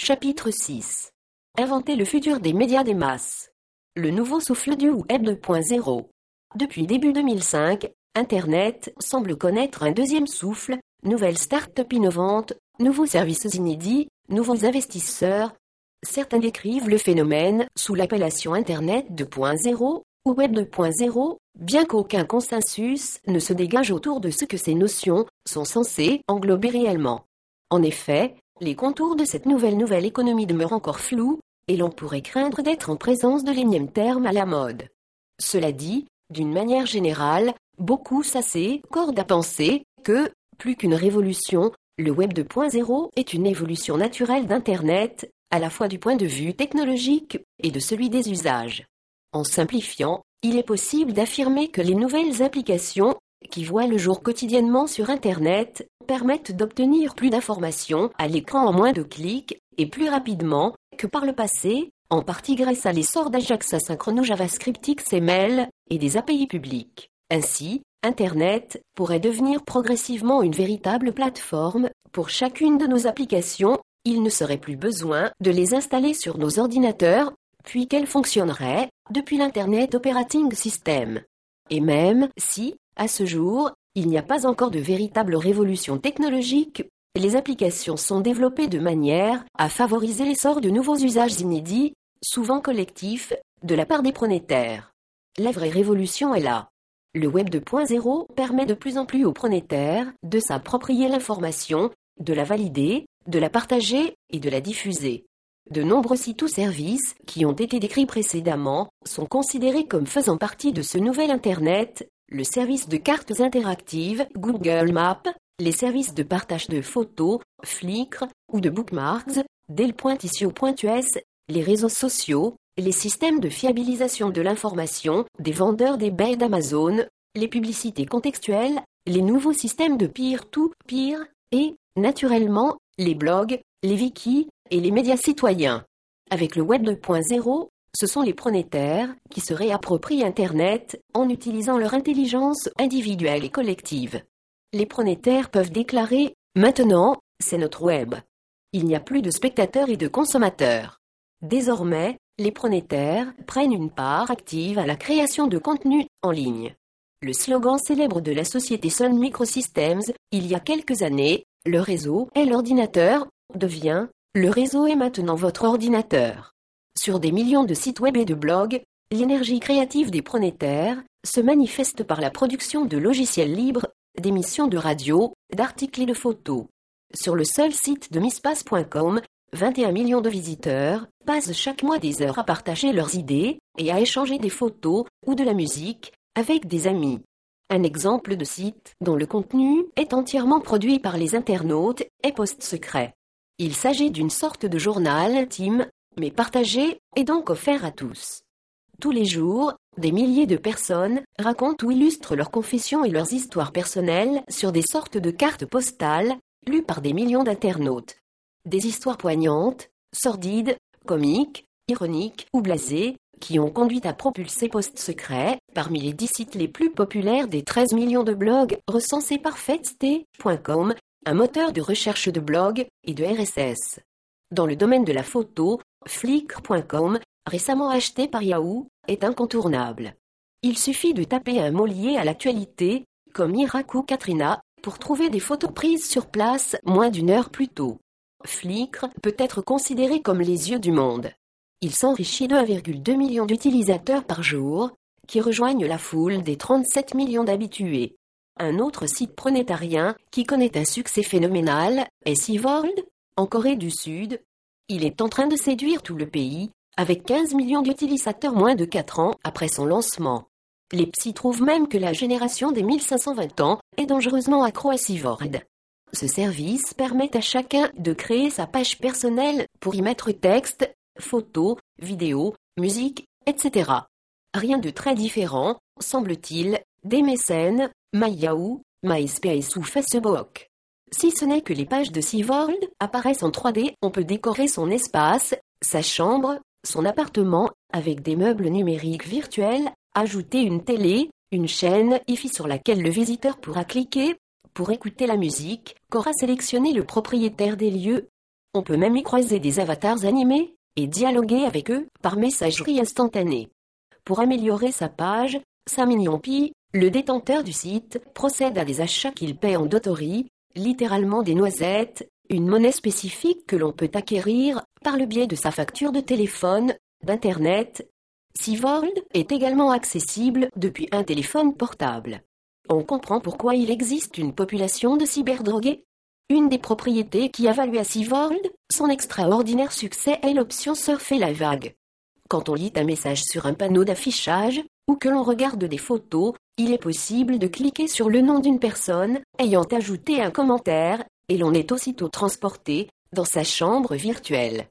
Chapitre 6. Inventer le futur des médias des masses. Le nouveau souffle du Web 2.0. Depuis début 2005, Internet semble connaître un deuxième souffle, nouvelles start-up innovantes, nouveaux services inédits, nouveaux investisseurs. Certains décrivent le phénomène sous l'appellation Internet 2.0 ou Web 2.0, bien qu'aucun consensus ne se dégage autour de ce que ces notions sont censées englober réellement. En effet, les contours de cette nouvelle nouvelle économie demeurent encore flous, et l'on pourrait craindre d'être en présence de l'énième terme à la mode. Cela dit, d'une manière générale, beaucoup s'accordent à penser que, plus qu'une révolution, le Web 2.0 est une évolution naturelle d'Internet, à la fois du point de vue technologique et de celui des usages. En simplifiant, il est possible d'affirmer que les nouvelles applications qui voient le jour quotidiennement sur Internet permettent d'obtenir plus d'informations à l'écran en moins de clics et plus rapidement que par le passé, en partie grâce à l'essor d'Ajax asynchrono JavaScript XML et des API publics. Ainsi, Internet pourrait devenir progressivement une véritable plateforme pour chacune de nos applications. Il ne serait plus besoin de les installer sur nos ordinateurs, puis qu'elles fonctionneraient depuis l'Internet Operating System. Et même si, à ce jour, il n'y a pas encore de véritable révolution technologique, les applications sont développées de manière à favoriser l'essor de nouveaux usages inédits, souvent collectifs, de la part des pronétaires. La vraie révolution est là. Le Web 2.0 permet de plus en plus aux pronétaires de s'approprier l'information, de la valider, de la partager et de la diffuser. De nombreux sites ou services qui ont été décrits précédemment sont considérés comme faisant partie de ce nouvel Internet le service de cartes interactives Google Maps, les services de partage de photos, Flickr ou de bookmarks, Del.issue.us, les réseaux sociaux, les systèmes de fiabilisation de l'information des vendeurs des baies d'Amazon, les publicités contextuelles, les nouveaux systèmes de peer-to-peer et, naturellement, les blogs, les wikis et les médias citoyens. Avec le Web 2.0, ce sont les pronétaires qui se réapproprient Internet en utilisant leur intelligence individuelle et collective. Les pronétaires peuvent déclarer Maintenant, c'est notre web. Il n'y a plus de spectateurs et de consommateurs. Désormais, les pronétaires prennent une part active à la création de contenu en ligne. Le slogan célèbre de la société Sun Microsystems, il y a quelques années, le réseau est l'ordinateur, devient, le réseau est maintenant votre ordinateur. Sur des millions de sites web et de blogs, l'énergie créative des pronétaires se manifeste par la production de logiciels libres, d'émissions de radio, d'articles et de photos. Sur le seul site de mispace.com, 21 millions de visiteurs passent chaque mois des heures à partager leurs idées et à échanger des photos ou de la musique avec des amis. Un exemple de site dont le contenu est entièrement produit par les internautes est Post Secret. Il s'agit d'une sorte de journal intime mais partagé et donc offert à tous. Tous les jours, des milliers de personnes racontent ou illustrent leurs confessions et leurs histoires personnelles sur des sortes de cartes postales, lues par des millions d'internautes. Des histoires poignantes, sordides, comiques, ironiques ou blasées, qui ont conduit à propulser Post Secret parmi les 10 sites les plus populaires des 13 millions de blogs recensés par Fetsté.com, un moteur de recherche de blogs et de RSS. Dans le domaine de la photo, Flickr.com, récemment acheté par Yahoo, est incontournable. Il suffit de taper un mot lié à l'actualité, comme Irak ou Katrina, pour trouver des photos prises sur place moins d'une heure plus tôt. Flickr peut être considéré comme les yeux du monde. Il s'enrichit de 1,2 million d'utilisateurs par jour, qui rejoignent la foule des 37 millions d'habitués. Un autre site pronétarien qui connaît un succès phénoménal est Seaworld, en Corée du Sud, il est en train de séduire tout le pays, avec 15 millions d'utilisateurs moins de 4 ans après son lancement. Les psys trouvent même que la génération des 1520 ans est dangereusement accro à Sivord. Ce service permet à chacun de créer sa page personnelle pour y mettre texte, photos, vidéos, musique, etc. Rien de très différent, semble-t-il, des mécènes, MyYahoo, MySpace ou Facebook. Si ce n'est que les pages de Seaworld apparaissent en 3D, on peut décorer son espace, sa chambre, son appartement, avec des meubles numériques virtuels, ajouter une télé, une chaîne IFI sur laquelle le visiteur pourra cliquer pour écouter la musique qu'aura sélectionné le propriétaire des lieux. On peut même y croiser des avatars animés et dialoguer avec eux par messagerie instantanée. Pour améliorer sa page, Samignon-Pi, le détenteur du site, procède à des achats qu'il paie en dotori, littéralement des noisettes, une monnaie spécifique que l'on peut acquérir par le biais de sa facture de téléphone, d'Internet. Seaworld est également accessible depuis un téléphone portable. On comprend pourquoi il existe une population de cyberdrogués. Une des propriétés qui a valu à Seaworld son extraordinaire succès est l'option Surfer la vague. Quand on lit un message sur un panneau d'affichage, ou que l'on regarde des photos, il est possible de cliquer sur le nom d'une personne ayant ajouté un commentaire, et l'on est aussitôt transporté dans sa chambre virtuelle.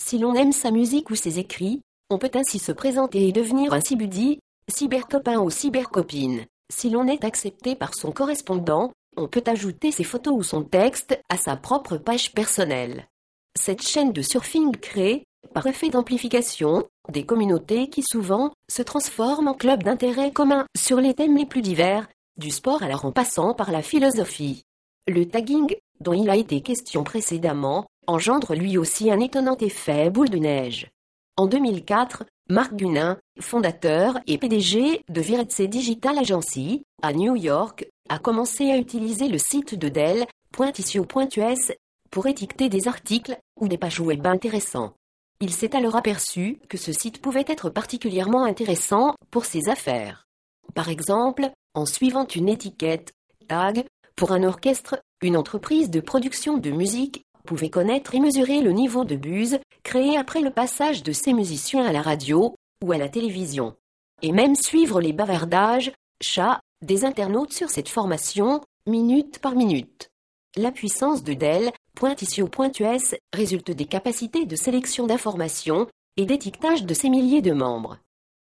Si l'on aime sa musique ou ses écrits, on peut ainsi se présenter et devenir un cybuddy, cybercopain ou cybercopine. Si l'on est accepté par son correspondant, on peut ajouter ses photos ou son texte à sa propre page personnelle. Cette chaîne de surfing crée, par effet d'amplification, des communautés qui souvent se transforment en clubs d'intérêt commun sur les thèmes les plus divers, du sport alors en passant par la philosophie. Le tagging, dont il a été question précédemment, engendre lui aussi un étonnant effet boule de neige. En 2004, Marc Gunin, fondateur et PDG de Viretse Digital Agency, à New York, a commencé à utiliser le site de Dell, .issue.us, pour étiqueter des articles ou des pages web intéressants. Il s'est alors aperçu que ce site pouvait être particulièrement intéressant pour ses affaires. Par exemple, en suivant une étiquette tag pour un orchestre, une entreprise de production de musique pouvait connaître et mesurer le niveau de buse créé après le passage de ces musiciens à la radio ou à la télévision. Et même suivre les bavardages, chats, des internautes sur cette formation, minute par minute. La puissance de Dell .issue.us résulte des capacités de sélection d'informations et d'étiquetage de ces milliers de membres.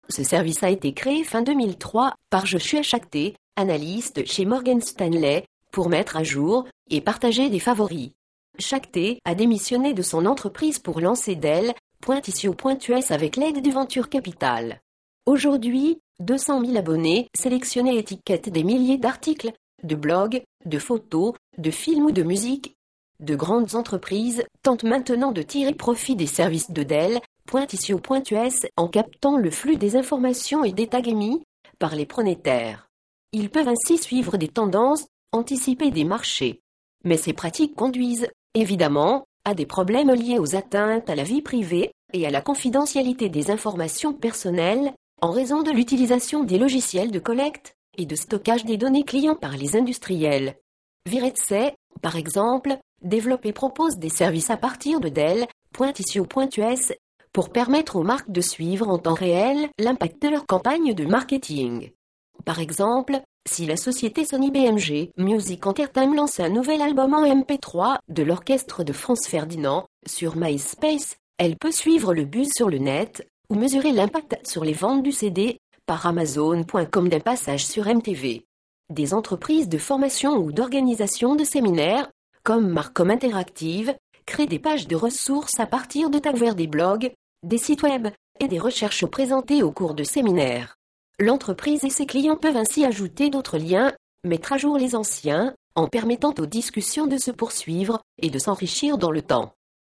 Ce service a été créé fin 2003 par Joshua Chakté, analyste chez Morgan Stanley, pour mettre à jour et partager des favoris. Chakté a démissionné de son entreprise pour lancer Dell, .issue.us avec l'aide du Venture Capital. Aujourd'hui, 200 000 abonnés sélectionnés étiquettent des milliers d'articles, de blogs, de photos, de films ou de musique de grandes entreprises tentent maintenant de tirer profit des services de Dell, .issue.us en captant le flux des informations et des tags émis par les pronétaires. Ils peuvent ainsi suivre des tendances, anticiper des marchés. Mais ces pratiques conduisent, évidemment, à des problèmes liés aux atteintes à la vie privée et à la confidentialité des informations personnelles, en raison de l'utilisation des logiciels de collecte et de stockage des données clients par les industriels. Viretse, par exemple, développe et propose des services à partir de Dell, .issue.us, pour permettre aux marques de suivre en temps réel l'impact de leur campagne de marketing. Par exemple, si la société Sony BMG Music Entertainment lance un nouvel album en MP3 de l'orchestre de France Ferdinand sur MySpace, elle peut suivre le buzz sur le net ou mesurer l'impact sur les ventes du CD par Amazon.com d'un passage sur MTV. Des entreprises de formation ou d'organisation de séminaires comme Marcom Interactive, crée des pages de ressources à partir de tags vers des blogs, des sites web et des recherches présentées au cours de séminaires. L'entreprise et ses clients peuvent ainsi ajouter d'autres liens, mettre à jour les anciens, en permettant aux discussions de se poursuivre et de s'enrichir dans le temps.